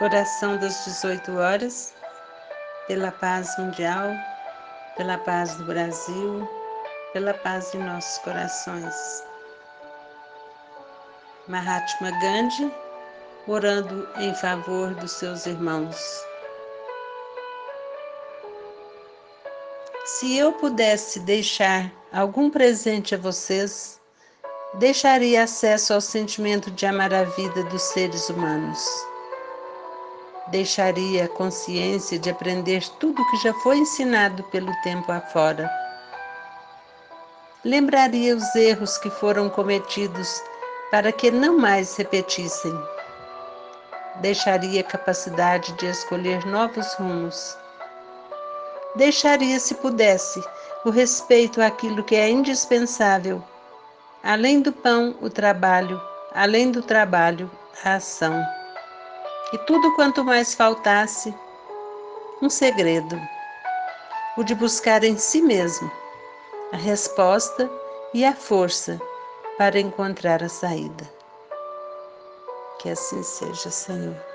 Oração das 18 horas, pela paz mundial, pela paz do Brasil, pela paz em nossos corações. Mahatma Gandhi, orando em favor dos seus irmãos. Se eu pudesse deixar algum presente a vocês, deixaria acesso ao sentimento de amar a vida dos seres humanos deixaria a consciência de aprender tudo que já foi ensinado pelo tempo afora. Lembraria os erros que foram cometidos para que não mais repetissem. Deixaria a capacidade de escolher novos rumos. Deixaria, se pudesse, o respeito àquilo que é indispensável. Além do pão, o trabalho, além do trabalho, a ação e tudo quanto mais faltasse, um segredo, o de buscar em si mesmo a resposta e a força para encontrar a saída. Que assim seja, Senhor.